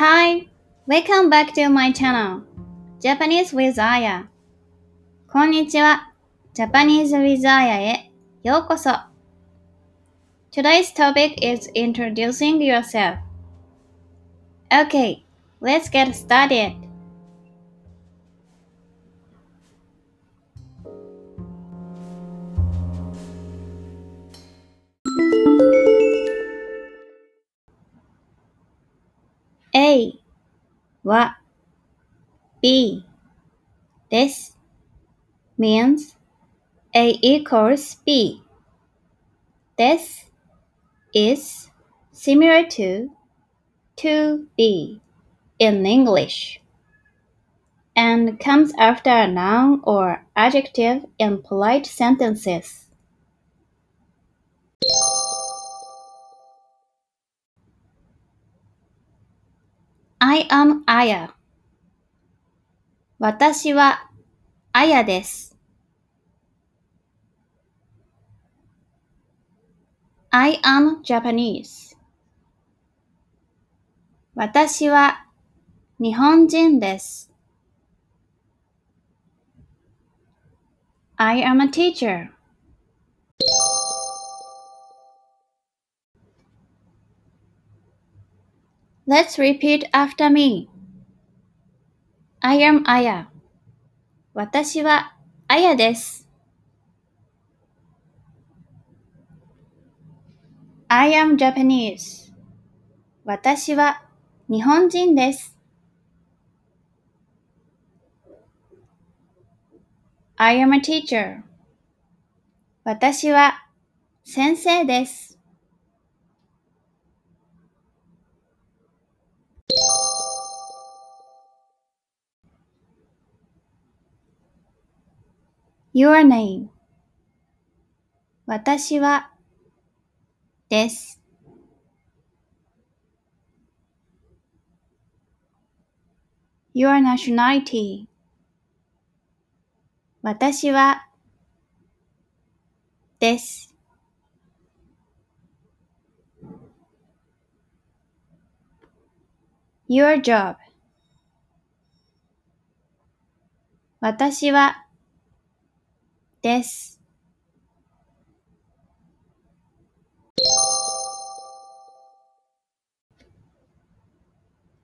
Hi! Welcome back to my channel, Japanese with Aya. こんにちは。Japanese with Aya へようこそ。Today's topic is introducing yourself. Okay, let's get started. What b. This means a equals b. This is similar to to be in English and comes after a noun or adjective in polite sentences. I am Aya. 私はあやです。I am Japanese. 私は日本人です。I am a teacher. Let's repeat after me. I am Aya. 私はあやです。I am Japanese. 私は日本人です。I am a teacher. 私は先生です。 Your name 私はです。Your nationality 私はです。Your job 私はです。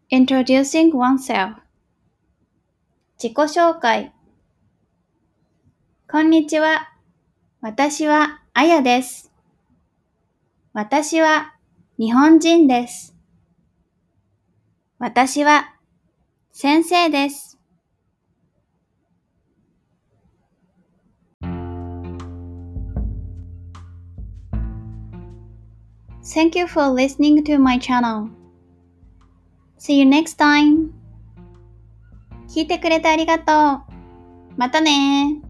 Introducing oneself 自己紹介こんにちは。私はあやです。私は日本人です。私は先生です。Thank you for listening to my channel. See you next time. 聞いてくれてありがとう。またね